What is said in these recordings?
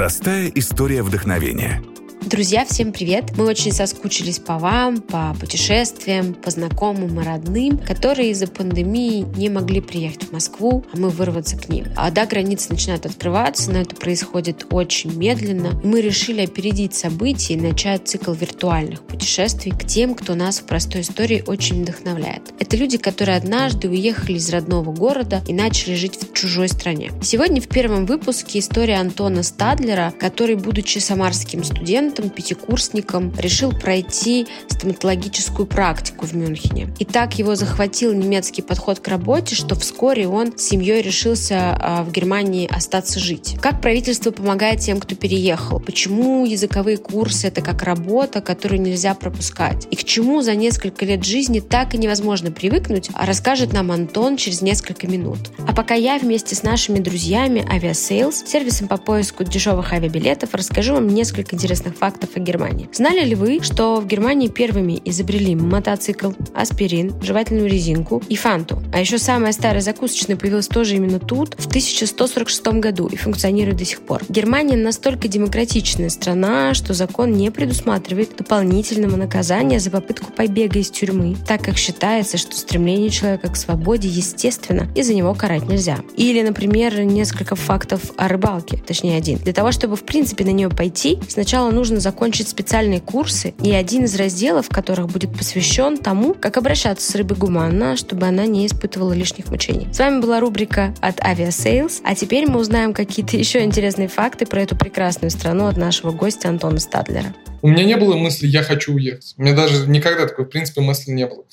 Простая история вдохновения – Друзья, всем привет! Мы очень соскучились по вам, по путешествиям, по знакомым и родным, которые из-за пандемии не могли приехать в Москву, а мы вырваться к ним. А да, границы начинают открываться, но это происходит очень медленно. И мы решили опередить события и начать цикл виртуальных путешествий к тем, кто нас в простой истории очень вдохновляет. Это люди, которые однажды уехали из родного города и начали жить в чужой стране. Сегодня в первом выпуске история Антона Стадлера, который, будучи самарским студентом, студентом, пятикурсником, решил пройти стоматологическую практику в Мюнхене. И так его захватил немецкий подход к работе, что вскоре он с семьей решился а, в Германии остаться жить. Как правительство помогает тем, кто переехал? Почему языковые курсы — это как работа, которую нельзя пропускать? И к чему за несколько лет жизни так и невозможно привыкнуть, а расскажет нам Антон через несколько минут. А пока я вместе с нашими друзьями Aviasales, сервисом по поиску дешевых авиабилетов, расскажу вам несколько интересных фактов о Германии. Знали ли вы, что в Германии первыми изобрели мотоцикл, аспирин, жевательную резинку и фанту? А еще самая старая закусочная появилась тоже именно тут, в 1146 году и функционирует до сих пор. Германия настолько демократичная страна, что закон не предусматривает дополнительного наказания за попытку побега из тюрьмы, так как считается, что стремление человека к свободе естественно, и за него карать нельзя. Или, например, несколько фактов о рыбалке, точнее один. Для того, чтобы в принципе на нее пойти, сначала нужно нужно закончить специальные курсы, и один из разделов которых будет посвящен тому, как обращаться с рыбой гуманно, чтобы она не испытывала лишних мучений. С вами была рубрика от Aviasales, а теперь мы узнаем какие-то еще интересные факты про эту прекрасную страну от нашего гостя Антона Стадлера. У меня не было мысли «я хочу уехать». У меня даже никогда такой, в принципе, мысли не было.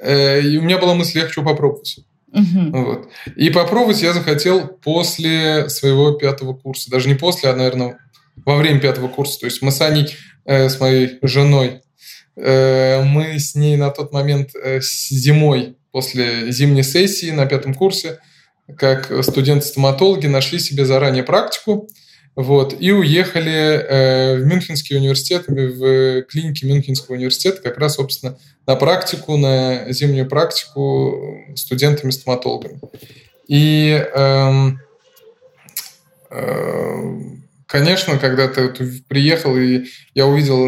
Э, и у меня была мысль «я хочу попробовать». Угу. Вот. И попробовать я захотел после своего пятого курса. Даже не после, а, наверное, во время пятого курса. То есть мы с Аней, э, с моей женой, э, мы с ней на тот момент э, зимой после зимней сессии на пятом курсе, как студенты-стоматологи, нашли себе заранее практику, вот, и уехали э, в Мюнхенский университет, в клинике Мюнхенского университета, как раз, собственно, на практику, на зимнюю практику студентами-стоматологами. И э, э, конечно, когда ты приехал, и я увидел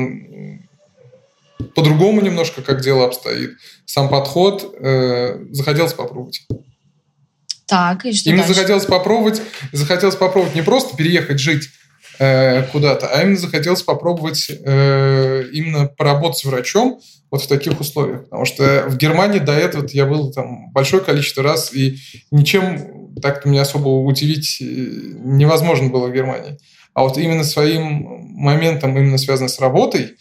по-другому немножко, как дело обстоит, сам подход, э, захотелось попробовать. Так, и что Именно дальше? захотелось попробовать, захотелось попробовать не просто переехать жить э, куда-то, а именно захотелось попробовать э, именно поработать врачом вот в таких условиях. Потому что в Германии до этого я был там большое количество раз, и ничем так-то меня особо удивить э, невозможно было в Германии. А вот именно своим моментом, именно связанным с работой,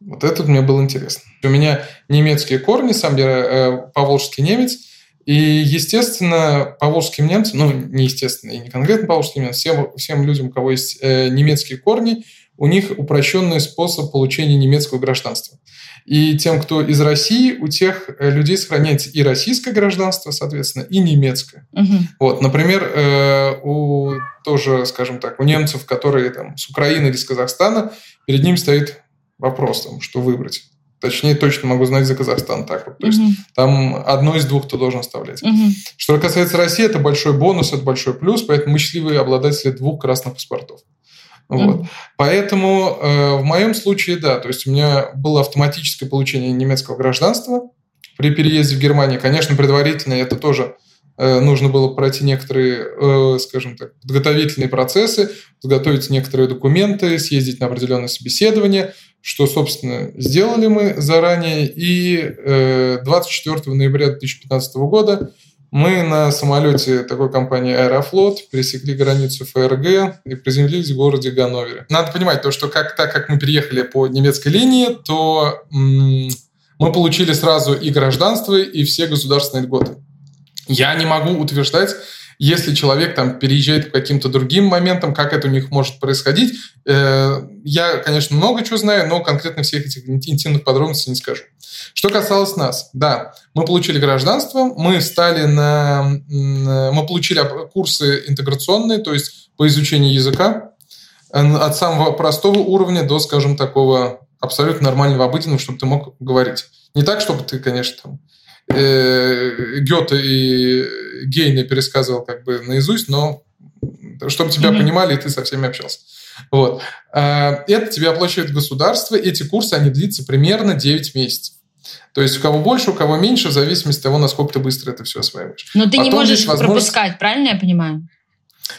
вот это мне было интересно. У меня немецкие корни, сам я э, поволжский немец, и, естественно, поволжским немцам, ну, не естественно, и не конкретно поволжским немцам, всем, всем людям, у кого есть э, немецкие корни, у них упрощенный способ получения немецкого гражданства. И тем, кто из России, у тех э, людей сохраняется и российское гражданство, соответственно, и немецкое. Угу. Вот, например, э, у тоже, скажем так, у немцев, которые там с Украины или с Казахстана, перед ним стоит вопрос, там, что выбрать. Точнее, точно могу знать за Казахстан так вот. То есть угу. там одно из двух ты должен оставлять. Угу. Что касается России, это большой бонус, это большой плюс, поэтому мы счастливые обладатели двух красных паспортов. Вот. Mm-hmm. Поэтому э, в моем случае, да, то есть у меня было автоматическое получение немецкого гражданства при переезде в Германию. Конечно, предварительно это тоже э, нужно было пройти некоторые, э, скажем так, подготовительные процессы, подготовить некоторые документы, съездить на определенное собеседование, что, собственно, сделали мы заранее. И э, 24 ноября 2015 года мы на самолете такой компании Аэрофлот пересекли границу ФРГ и приземлились в городе Ганновере. Надо понимать то, что как, так как мы переехали по немецкой линии, то м- мы получили сразу и гражданство, и все государственные льготы. Я не могу утверждать, если человек там переезжает по каким-то другим моментам, как это у них может происходить, э, я, конечно, много чего знаю, но конкретно всех этих интимных подробностей не скажу. Что касалось нас, да, мы получили гражданство, мы стали на, мы получили курсы интеграционные, то есть по изучению языка от самого простого уровня до, скажем, такого абсолютно нормального, обыденного, чтобы ты мог говорить. Не так, чтобы ты, конечно, там, э, Гёте и Гейне пересказывал как бы наизусть, но чтобы тебя mm-hmm. понимали, и ты со всеми общался. Вот. А, это тебе оплачивает государство. Эти курсы, они длятся примерно 9 месяцев. То есть у кого больше, у кого меньше, в зависимости от того, насколько ты быстро это все осваиваешь. Но ты Потом не можешь пропускать, правильно я понимаю?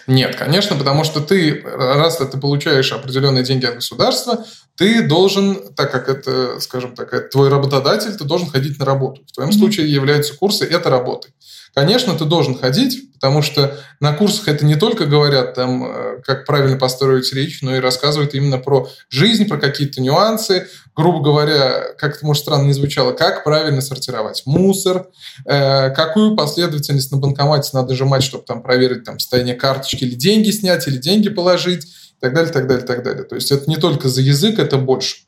Нет, конечно, потому что ты, раз ты получаешь определенные деньги от государства, ты должен, так как это, скажем так, это твой работодатель, ты должен ходить на работу. В твоем mm-hmm. случае являются курсы это работой. Конечно, ты должен ходить, потому что на курсах это не только говорят, там, э, как правильно построить речь, но и рассказывают именно про жизнь, про какие-то нюансы, грубо говоря, как это, может, странно не звучало, как правильно сортировать мусор, э, какую последовательность на банкомате надо жимать, чтобы там проверить там, состояние карточки, или деньги снять, или деньги положить, и так далее, так далее, так далее. То есть это не только за язык, это больше.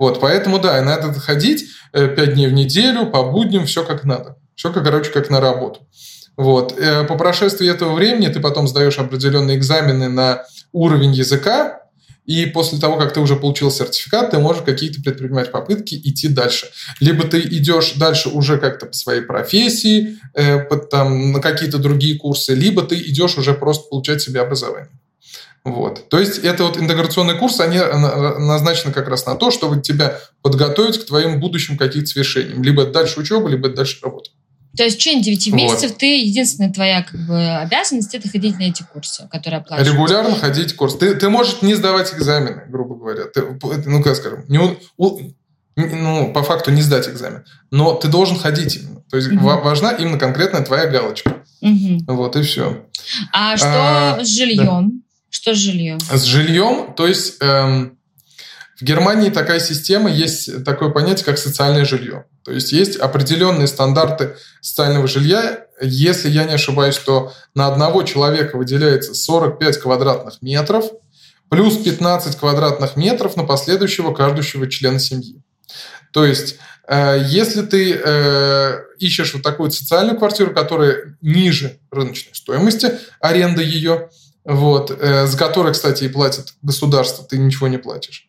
Вот, поэтому, да, надо ходить э, пять дней в неделю, по будням, все как надо. Все, короче, как на работу. Вот. Э, по прошествии этого времени ты потом сдаешь определенные экзамены на уровень языка, и после того, как ты уже получил сертификат, ты можешь какие-то предпринимать попытки идти дальше. Либо ты идешь дальше уже как-то по своей профессии, э, под, там, на какие-то другие курсы, либо ты идешь уже просто получать себе образование. Вот. То есть это вот интеграционные курсы, они назначены как раз на то, чтобы тебя подготовить к твоим будущим каким-то свершениям. Либо дальше учеба, либо дальше работа. То есть в течение 9 вот. месяцев ты, единственная твоя как бы, обязанность это ходить на эти курсы, которые оплачиваются. Регулярно ходить курс. Ты, ты можешь не сдавать экзамены, грубо говоря. Ты, ну, как скажем, не, у, ну, по факту не сдать экзамен. Но ты должен ходить именно. То есть угу. важна именно конкретно твоя галочка. Угу. Вот и все. А что а, с жильем? Да. Что с жильем? С жильем, то есть эм, в Германии такая система, есть такое понятие, как социальное жилье. То есть есть определенные стандарты социального жилья. Если я не ошибаюсь, то на одного человека выделяется 45 квадратных метров плюс 15 квадратных метров на последующего каждого члена семьи. То есть э, если ты э, ищешь вот такую социальную квартиру, которая ниже рыночной стоимости, аренда ее, вот, э, за которой, кстати, и платит государство, ты ничего не платишь,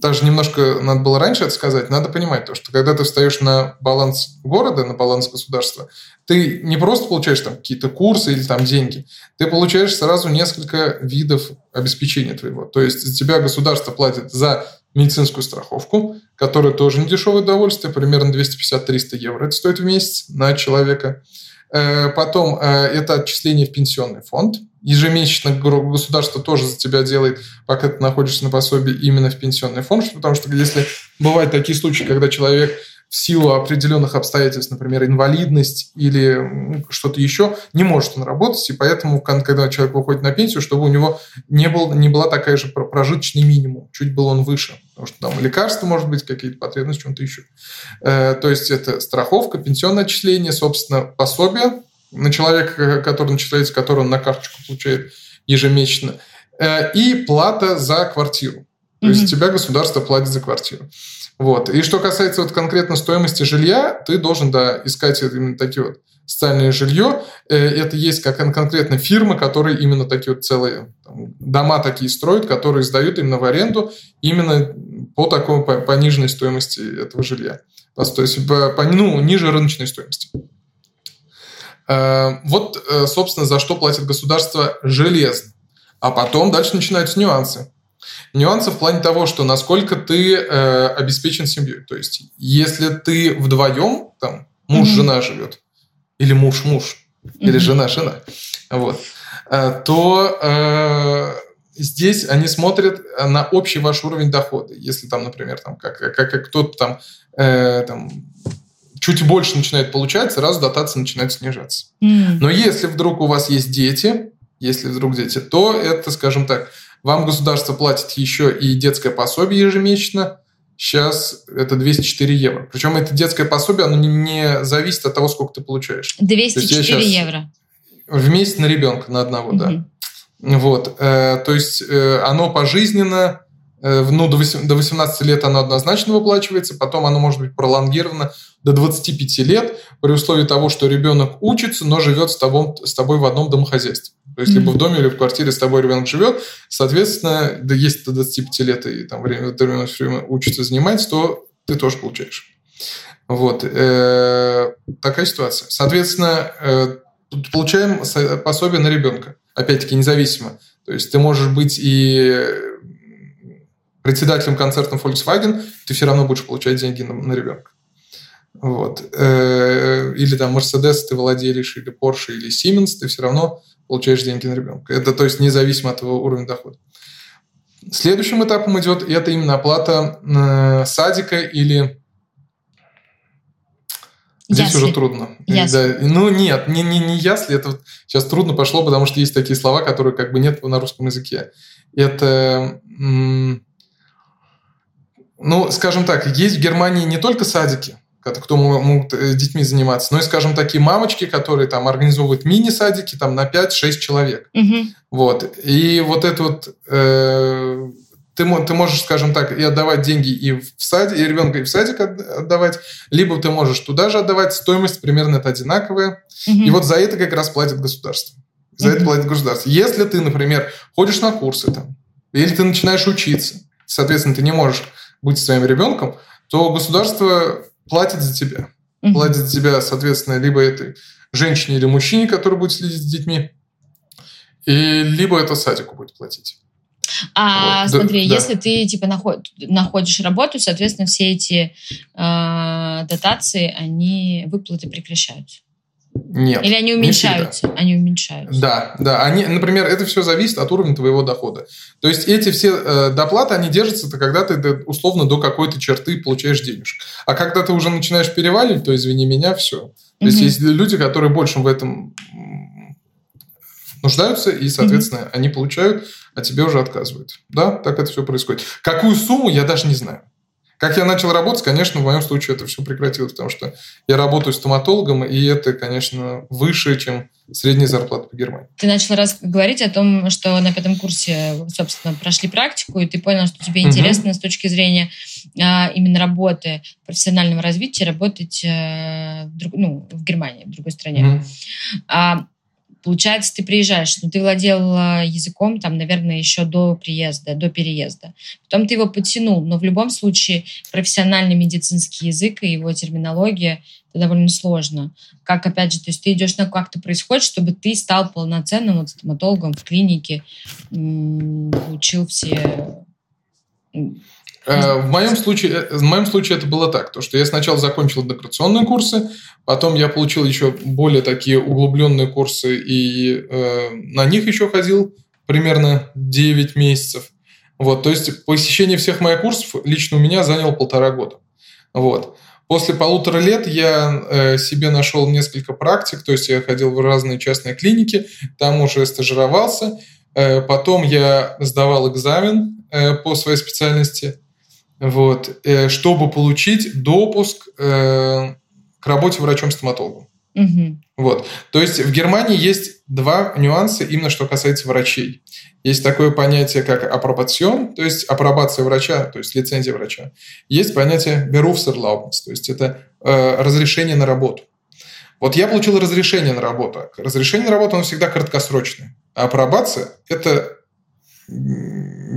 даже немножко надо было раньше это сказать, надо понимать то, что когда ты встаешь на баланс города, на баланс государства, ты не просто получаешь там какие-то курсы или там деньги, ты получаешь сразу несколько видов обеспечения твоего. То есть за тебя государство платит за медицинскую страховку, которая тоже не дешевое удовольствие, примерно 250-300 евро это стоит в месяц на человека. Э, потом э, это отчисление в пенсионный фонд – ежемесячно государство тоже за тебя делает, пока ты находишься на пособии именно в пенсионный фонд, потому что если бывают такие случаи, когда человек в силу определенных обстоятельств, например, инвалидность или что-то еще, не может он работать, и поэтому, когда человек выходит на пенсию, чтобы у него не, был, не была такая же прожиточный минимум, чуть был он выше, потому что там лекарства, может быть, какие-то потребности, чем-то еще. Э, то есть это страховка, пенсионное отчисление, собственно, пособие, на человека, который начисляется, который он на карточку получает ежемесячно, э, и плата за квартиру. То mm-hmm. есть тебя государство платит за квартиру. Вот. И что касается вот конкретно стоимости жилья, ты должен да, искать именно такие вот социальное жилье. Э, это есть как конкретно фирмы, которые именно такие вот целые там, дома такие строят, которые сдают именно в аренду именно по такой по пониженной стоимости этого жилья. То есть по, по ну, ниже рыночной стоимости. Э, вот, э, собственно, за что платит государство железно. А потом дальше начинаются нюансы. Нюансы в плане того, что насколько ты э, обеспечен семьей. То есть, если ты вдвоем, там, муж-жена mm-hmm. живет, или муж-муж, mm-hmm. или жена-жена, вот, э, то э, здесь они смотрят на общий ваш уровень дохода. Если там, например, там, как, как, как кто-то там, э, там чуть больше начинает получать, сразу дотация начинает снижаться. Mm. Но если вдруг у вас есть дети, если вдруг дети, то это, скажем так, вам государство платит еще и детское пособие ежемесячно. Сейчас это 204 евро. Причем это детское пособие, оно не зависит от того, сколько ты получаешь. 204 евро. В месяц на ребенка, на одного, mm-hmm. да. Вот. Э, то есть э, оно пожизненно ну, до 18 лет оно однозначно выплачивается, потом оно может быть пролонгировано до 25 лет при условии того, что ребенок учится, но живет с тобой, с тобой в одном домохозяйстве. То есть, mm-hmm. либо в доме, или в квартире с тобой ребенок живет, соответственно, да, если до 25 лет и там время, время, время учится занимать, то ты тоже получаешь. Вот. Э, такая ситуация. Соответственно, э, получаем пособие на ребенка. Опять-таки, независимо. То есть ты можешь быть и председателем концерта Volkswagen, ты все равно будешь получать деньги на, на ребенка. Вот. Э, или там Mercedes ты владелишь, или Porsche, или Siemens, ты все равно получаешь деньги на ребенка. Это то есть независимо от твоего уровня дохода. Следующим этапом идет это именно оплата э, садика или Здесь ясли. уже трудно. Ясли. Да. Ну нет, не, не, не ясли, это сейчас трудно пошло, потому что есть такие слова, которые как бы нет на русском языке. Это, ну, скажем так, есть в Германии не только садики, кто могут э, детьми заниматься. Ну и, скажем, такие мамочки, которые там организовывают мини-садики там на 5-6 человек. Угу. Вот. И вот это вот... Э, ты, ты можешь, скажем так, и отдавать деньги и в садик, и ребенка и в садик отдавать, либо ты можешь туда же отдавать, стоимость примерно это одинаковая. Угу. И вот за это как раз платит государство. За угу. это платит государство. Если ты, например, ходишь на курсы там, или ты начинаешь учиться, соответственно, ты не можешь быть своим ребенком, то государство платит за тебя. Угу. Платит за тебя, соответственно, либо этой женщине или мужчине, который будет следить за детьми, и либо это садику будет платить. А вот. смотри, да, если да. ты типа наход, находишь работу, соответственно, все эти э, дотации, они выплаты прекращаются. Нет. Или они уменьшаются? Они уменьшаются. Да, да. Они, например, это все зависит от уровня твоего дохода. То есть эти все э, доплаты, они держатся, когда ты условно до какой-то черты получаешь денежку. А когда ты уже начинаешь переваливать, то извини меня, все. То угу. есть есть люди, которые больше в этом нуждаются, и, соответственно, угу. они получают, а тебе уже отказывают. Да, так это все происходит. Какую сумму, я даже не знаю. Как я начал работать, конечно, в моем случае это все прекратилось, потому что я работаю стоматологом, и это, конечно, выше, чем средняя зарплата по Германии. Ты начал раз говорить о том, что на пятом курсе, собственно, прошли практику, и ты понял, что тебе интересно угу. с точки зрения а, именно работы, профессионального развития, работать а, в, друг, ну, в Германии, в другой стране. Угу. А, Получается, ты приезжаешь, но ты владел а, языком, там, наверное, еще до приезда, до переезда. Потом ты его подтянул, но в любом случае профессиональный медицинский язык и его терминология это довольно сложно. Как, опять же, то есть ты идешь на как то происходит, чтобы ты стал полноценным вот стоматологом в клинике, получил все в моем, случае, э, в моем случае это было так, то, что я сначала закончил интеграционные курсы, потом я получил еще более такие углубленные курсы, и э, на них еще ходил примерно 9 месяцев. Вот, то есть посещение всех моих курсов лично у меня заняло полтора года. Вот. После полутора лет я э, себе нашел несколько практик, то есть я ходил в разные частные клиники, там уже стажировался. Э, потом я сдавал экзамен э, по своей специальности вот, э, чтобы получить допуск э, к работе врачом-стоматологом. Угу. Вот. То есть в Германии есть два нюанса, именно что касается врачей. Есть такое понятие, как апробацион, то есть апробация врача, то есть лицензия врача. Есть понятие Berufserlaubnis, то есть это э, разрешение на работу. Вот я получил разрешение на работу. Разрешение на работу, оно всегда краткосрочное. А апробация – это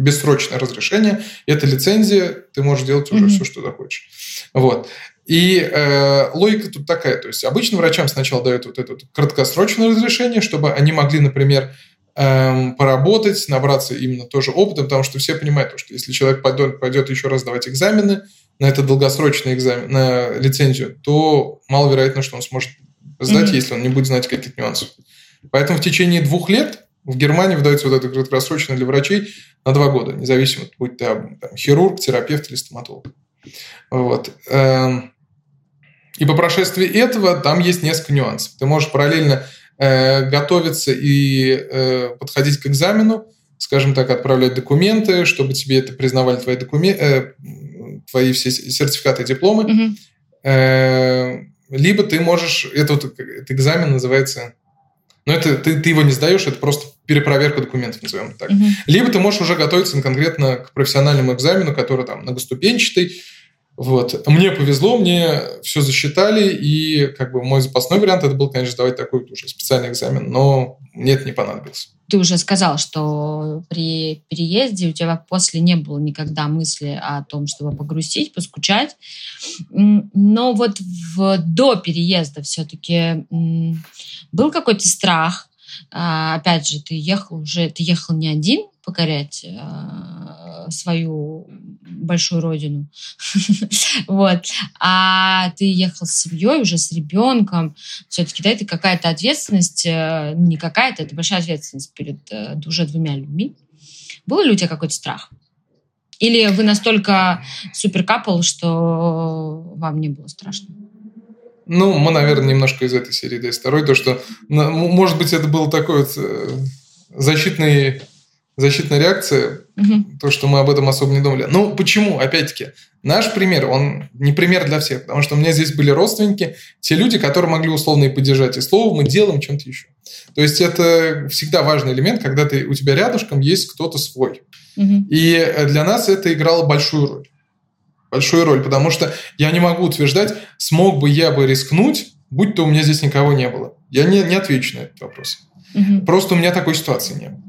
бессрочное разрешение, это лицензия, ты можешь делать уже mm-hmm. все, что захочешь. Вот. И э, логика тут такая, то есть обычно врачам сначала дают вот это вот краткосрочное разрешение, чтобы они могли, например, эм, поработать, набраться именно тоже опытом, потому что все понимают, что если человек пойдет, пойдет еще раз давать экзамены на это долгосрочный экзамен, на лицензию, то маловероятно, что он сможет сдать, mm-hmm. если он не будет знать каких-то нюансов. Поэтому в течение двух лет в Германии выдается вот это краткосрочное для врачей на два года, независимо, будь ты там, хирург, терапевт или стоматолог. Вот. Эм, и по прошествии этого там есть несколько нюансов. Ты можешь параллельно э, готовиться и э, подходить к экзамену, скажем так, отправлять документы, чтобы тебе это признавали твои документы, э, твои все сертификаты, дипломы. Угу. Э, либо ты можешь, это вот этот экзамен называется но это ты, ты его не сдаешь, это просто перепроверка документов, назовем так. Угу. Либо ты можешь уже готовиться конкретно к профессиональному экзамену, который там многоступенчатый. Вот. Мне повезло, мне все засчитали, и как бы мой запасной вариант это был, конечно, сдавать такой уже специальный экзамен, но мне это не понадобилось. Ты уже сказал, что при переезде у тебя после не было никогда мысли о том, чтобы погрузить, поскучать. Но вот в, до переезда все-таки был какой-то страх, опять же, ты ехал уже, ты ехал не один покорять а, свою большую родину, вот, а ты ехал с семьей, уже с ребенком, все-таки, да, это какая-то ответственность, э, не какая-то, это большая ответственность перед э, уже двумя людьми. Был ли у тебя какой-то страх? Или вы настолько суперкапл, что вам не было страшно? Ну, мы, наверное, немножко из этой серии ds второй, то, что, может быть, это был такой вот э, защитный, защитная реакция, угу. то, что мы об этом особо не думали. Ну, почему? Опять-таки, наш пример, он не пример для всех, потому что у меня здесь были родственники, те люди, которые могли условно и поддержать, и слово мы делаем чем-то еще. То есть это всегда важный элемент, когда ты, у тебя рядышком есть кто-то свой. Угу. И для нас это играло большую роль большую роль, потому что я не могу утверждать, смог бы я бы рискнуть, будь то у меня здесь никого не было. Я не, не отвечу на этот вопрос. Угу. Просто у меня такой ситуации не было.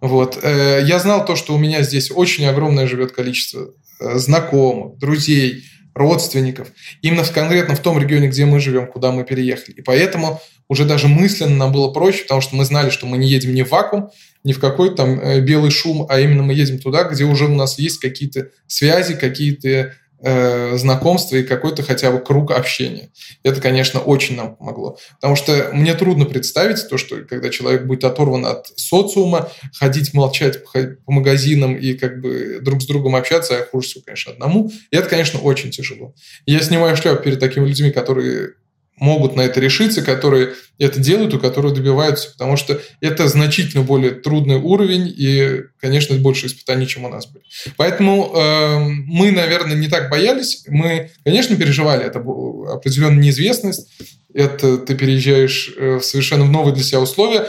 Вот. Э, я знал то, что у меня здесь очень огромное живет количество э, знакомых, друзей, родственников. Именно в, конкретно в том регионе, где мы живем, куда мы переехали. И поэтому уже даже мысленно нам было проще, потому что мы знали, что мы не едем не в вакуум, не в какой-то там э, белый шум, а именно мы едем туда, где уже у нас есть какие-то связи, какие-то э, знакомства и какой-то хотя бы круг общения. Это, конечно, очень нам помогло. Потому что мне трудно представить то, что когда человек будет оторван от социума, ходить, молчать по, по магазинам и как бы друг с другом общаться, а хуже всего, конечно, одному. И это, конечно, очень тяжело. Я снимаю шляпу перед такими людьми, которые могут на это решиться, которые это делают и которые добиваются, потому что это значительно более трудный уровень и, конечно, больше испытаний, чем у нас были. Поэтому э, мы, наверное, не так боялись. Мы, конечно, переживали. Это определенная неизвестность. Это ты переезжаешь э, в совершенно новые для себя условия.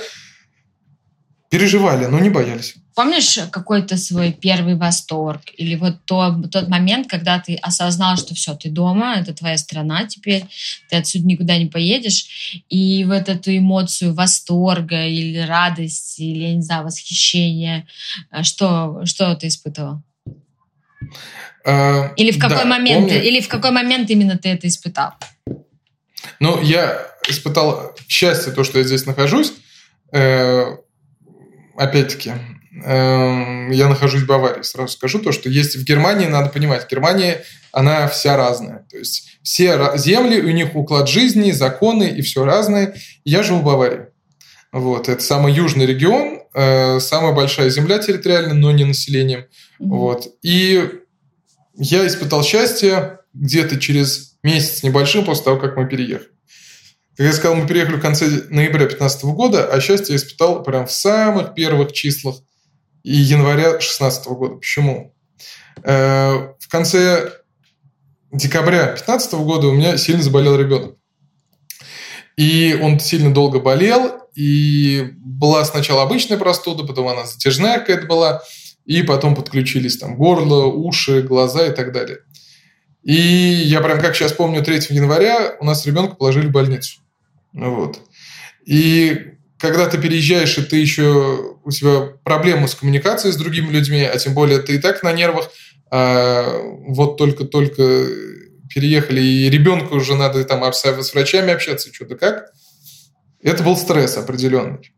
Переживали, но не боялись. Помнишь какой-то свой первый восторг? Или вот то, тот момент, когда ты осознал, что все, ты дома, это твоя страна теперь, ты отсюда никуда не поедешь, и вот эту эмоцию восторга или радости, или, я не знаю, восхищения, э, что, что ты испытывал? А, или в какой да, момент, помню. или в какой момент именно ты это испытал? Ну, я испытал счастье, то, что я здесь нахожусь. Э, опять-таки, я нахожусь в Баварии. Сразу скажу то, что есть в Германии, надо понимать, Германия, она вся разная. То есть все земли, у них уклад жизни, законы и все разное. Я живу в Баварии. Вот, это самый южный регион, э, самая большая земля территориально, но не населением. Mm-hmm. Вот. И я испытал счастье где-то через месяц небольшим после того, как мы переехали. Как я сказал, мы переехали в конце ноября 2015 года, а счастье я испытал прям в самых первых числах и января 2016 года. Почему? Э, в конце декабря 2015 года у меня сильно заболел ребенок. И он сильно долго болел, и была сначала обычная простуда, потом она затяжная какая-то была, и потом подключились там горло, уши, глаза и так далее. И я прям как сейчас помню, 3 января у нас ребенка положили в больницу. Вот. И когда ты переезжаешь, и ты еще у тебя проблемы с коммуникацией с другими людьми, а тем более ты и так на нервах, а вот только-только переехали, и ребенку уже надо там с врачами общаться, что-то как. Это был стресс определенный.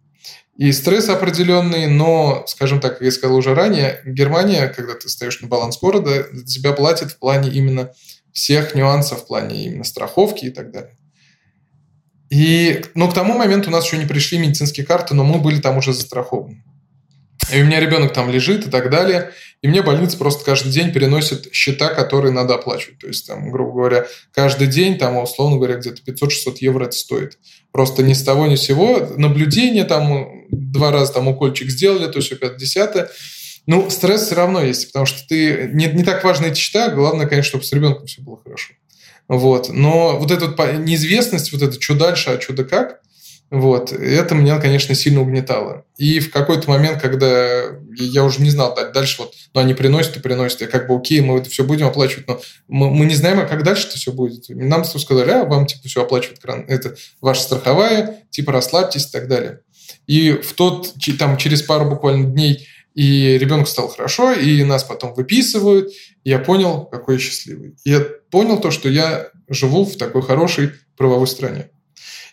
И стресс определенный, но, скажем так, как я сказал уже ранее, Германия, когда ты стоишь на баланс города, тебя платит в плане именно всех нюансов, в плане именно страховки и так далее. И, ну, к тому моменту у нас еще не пришли медицинские карты, но мы были там уже застрахованы. И у меня ребенок там лежит и так далее. И мне больница просто каждый день переносит счета, которые надо оплачивать. То есть, там, грубо говоря, каждый день, там, условно говоря, где-то 500-600 евро это стоит. Просто ни с того ни с сего. Наблюдение там два раза там укольчик сделали, то все 50 Ну, стресс все равно есть, потому что ты... Не, не так важны эти счета, главное, конечно, чтобы с ребенком все было хорошо. Вот. Но вот эта неизвестность, вот это что дальше, а что как, вот, это меня, конечно, сильно угнетало. И в какой-то момент, когда я уже не знал дальше, вот, ну, они приносят и приносят, я как бы, окей, мы это все будем оплачивать, но мы, мы не знаем, а как дальше это все будет. Нам сказали, а, вам, типа, все оплачивает это ваша страховая, типа, расслабьтесь и так далее. И в тот, там, через пару буквально дней и ребенку стало хорошо, и нас потом выписывают. И я понял, какой я счастливый. Я понял то, что я живу в такой хорошей правовой стране.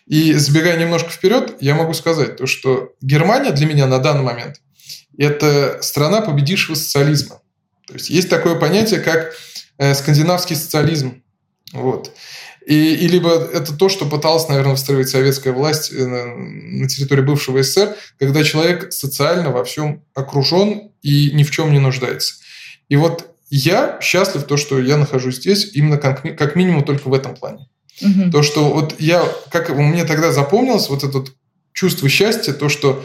И забегая немножко вперед, я могу сказать то, что Германия для меня на данный момент – это страна победившего социализма. То есть есть такое понятие, как э, скандинавский социализм. Вот. И, и либо это то, что пыталась, наверное, встроить советская власть э, на территории бывшего СССР, когда человек социально во всем окружен и ни в чем не нуждается. И вот я счастлив то, что я нахожусь здесь именно как, как минимум только в этом плане. Угу. То, что вот я, как мне тогда запомнилось, вот это чувство счастья, то, что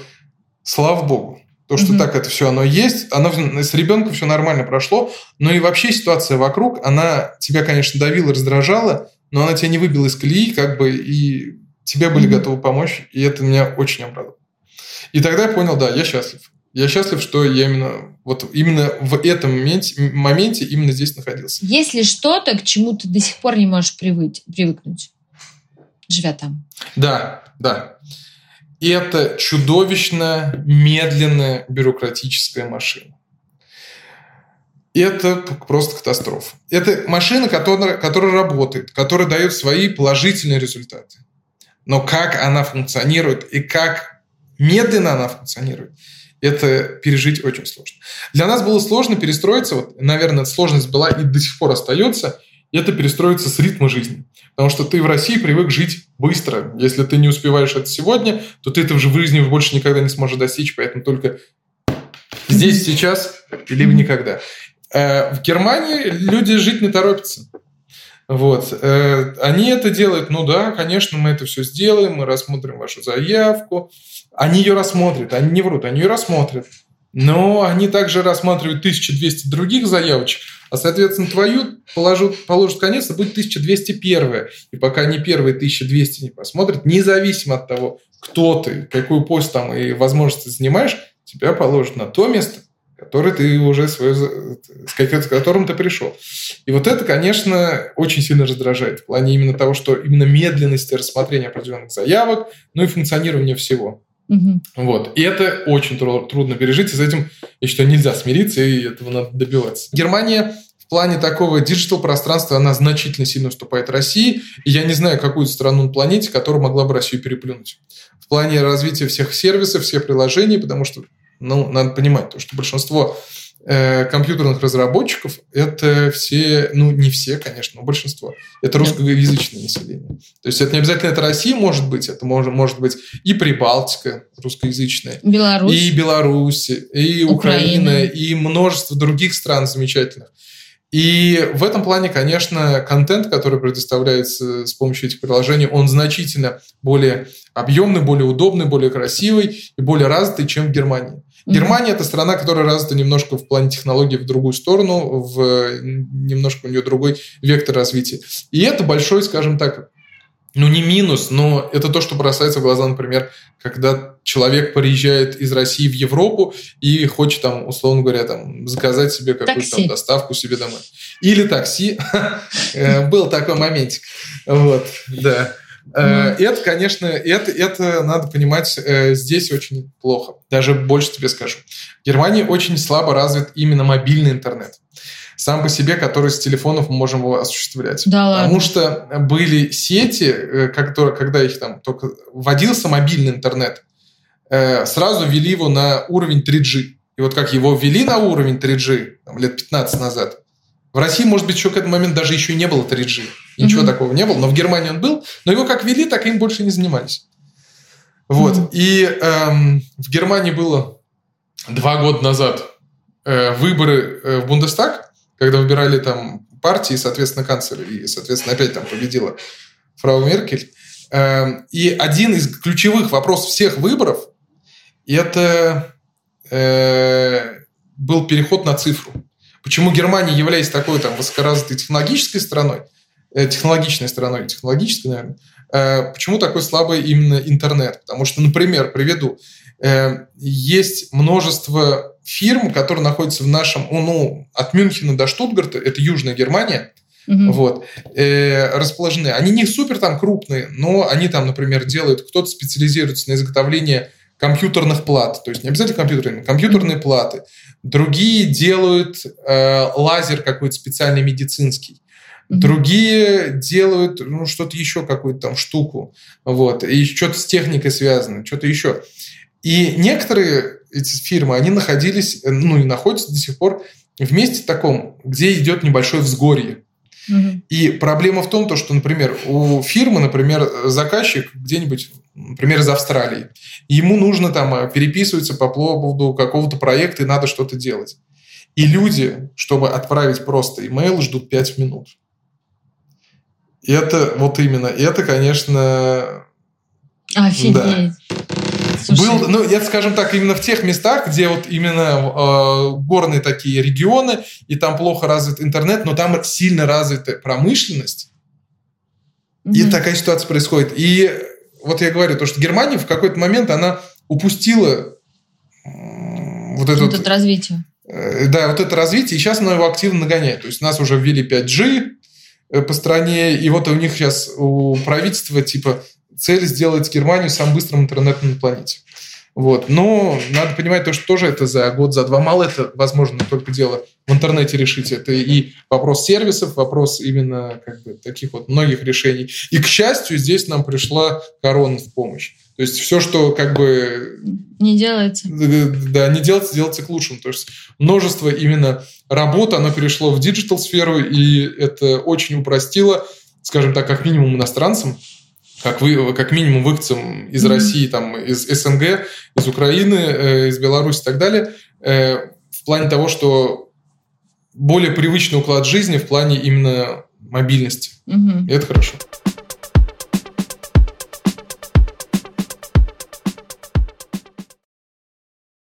слава богу, то, что угу. так это все оно есть, оно с ребенком все нормально прошло, но и вообще ситуация вокруг, она тебя, конечно, давила, раздражала, но она тебя не выбила из колеи, как бы, и тебе были угу. готовы помочь, и это меня очень обрадовало. И тогда я понял, да, я счастлив. Я счастлив, что я именно вот именно в этом моменте, моменте именно здесь находился. Есть ли что-то, к чему ты до сих пор не можешь привыть, привыкнуть, живя там? Да, да. Это чудовищно медленная бюрократическая машина. Это просто катастрофа. Это машина, которая, которая работает, которая дает свои положительные результаты. Но как она функционирует и как медленно она функционирует – это пережить очень сложно. Для нас было сложно перестроиться, вот, наверное, сложность была и до сих пор остается, это перестроиться с ритма жизни. Потому что ты в России привык жить быстро. Если ты не успеваешь это сегодня, то ты же в жизни больше никогда не сможешь достичь, поэтому только здесь, сейчас, либо никогда. Э, в Германии люди жить не торопятся. Вот. Э, они это делают, ну да, конечно, мы это все сделаем, мы рассмотрим вашу заявку, они ее рассмотрят, они не врут, они ее рассмотрят. Но они также рассматривают 1200 других заявочек, а, соответственно, твою положат, положат конец, и будет 1201. И пока они первые 1200 не посмотрят, независимо от того, кто ты, какую пост там и возможности занимаешь, тебя положат на то место, которое ты уже свое, с которым ты пришел. И вот это, конечно, очень сильно раздражает в плане именно того, что именно медленности рассмотрения определенных заявок, ну и функционирования всего. Угу. Вот. И это очень трудно пережить, и с этим, я считаю, нельзя смириться, и этого надо добиваться. Германия в плане такого digital пространства, она значительно сильно уступает России, и я не знаю какую страну на планете, которая могла бы Россию переплюнуть. В плане развития всех сервисов, всех приложений, потому что, ну, надо понимать, то, что большинство Э, компьютерных разработчиков это все, ну не все, конечно, но большинство. Это русскоязычное население. То есть это не обязательно это Россия может быть, это может, может быть и Прибалтика русскоязычная, Беларусь. и Беларусь, и Украина. Украина, и множество других стран замечательных. И в этом плане, конечно, контент, который предоставляется с помощью этих приложений, он значительно более объемный, более удобный, более красивый и более развитый, чем в Германии. Германия это страна, которая развита немножко в плане технологий в другую сторону, в немножко у нее другой вектор развития. И это большой, скажем так, ну не минус, но это то, что бросается в глаза, например, когда человек приезжает из России в Европу и хочет там, условно говоря, там заказать себе какую-то там доставку себе домой. Или такси. Э, был такой моментик. Вот, да. Mm. Это, конечно, это, это надо понимать э, здесь очень плохо. Даже больше тебе скажу. В Германии очень слабо развит именно мобильный интернет. Сам по себе, который с телефонов мы можем его осуществлять. Да ладно. Потому что были сети, э, которые, когда их там только вводился мобильный интернет, сразу ввели его на уровень 3G. И вот как его ввели на уровень 3G там, лет 15 назад, в России, может быть, еще к этому моменту даже еще не было 3G. Ничего mm-hmm. такого не было, но в Германии он был. Но его как вели, так им больше не занимались. Вот. Mm-hmm. И эм, в Германии было два года назад э, выборы э, в Бундестаг, когда выбирали там партии, соответственно, канцлера, и, соответственно, опять там победила фрау Меркель. Э, и один из ключевых вопросов всех выборов это э, был переход на цифру. Почему Германия, являясь такой там высокоразвитой технологической страной, э, технологичной страной, технологической, наверное, э, почему такой слабый именно интернет? Потому что, например, приведу, э, есть множество фирм, которые находятся в нашем, ну, от Мюнхена до Штутгарта, это Южная Германия, Угу. Вот, э, расположены. Они не супер там крупные, но они там, например, делают, кто-то специализируется на изготовлении компьютерных плат, то есть не обязательно компьютерные, компьютерные платы. Другие делают э, лазер какой-то специальный медицинский. Другие делают ну, что-то еще, какую-то там штуку. Вот. И что-то с техникой связано, что-то еще. И некоторые эти фирмы, они находились, ну и находятся до сих пор в месте таком, где идет небольшое взгорье. И проблема в том, то, что, например, у фирмы, например, заказчик где-нибудь, например, из Австралии, ему нужно там э, переписываться по поводу какого-то проекта и надо что-то делать. И люди, чтобы отправить просто имейл, ждут 5 минут. И это вот именно, и это, конечно... Офигеть. Да. Слушай. Был, ну, я скажем так, именно в тех местах, где вот именно э, горные такие регионы, и там плохо развит интернет, но там сильно развита промышленность, mm-hmm. и такая ситуация происходит. И вот я говорю, то, что Германия в какой-то момент, она упустила вот это вот, вот развитие. Э, да, вот это развитие, и сейчас она его активно нагоняет. То есть нас уже ввели 5G э, по стране, и вот у них сейчас у правительства типа цель сделать Германию самым быстрым интернетом на планете. Вот. Но надо понимать то, что тоже это за год, за два мало это, возможно, только дело в интернете решить. Это и вопрос сервисов, вопрос именно как бы, таких вот многих решений. И, к счастью, здесь нам пришла корона в помощь. То есть все, что как бы... Не делается. Да, не делается, делается к лучшему. То есть множество именно работ, оно перешло в digital-сферу, и это очень упростило, скажем так, как минимум иностранцам, как, вы, как минимум выходцам из mm-hmm. России, там, из СНГ, из Украины, э, из Беларуси и так далее, э, в плане того, что более привычный уклад жизни в плане именно мобильности. Mm-hmm. И это хорошо.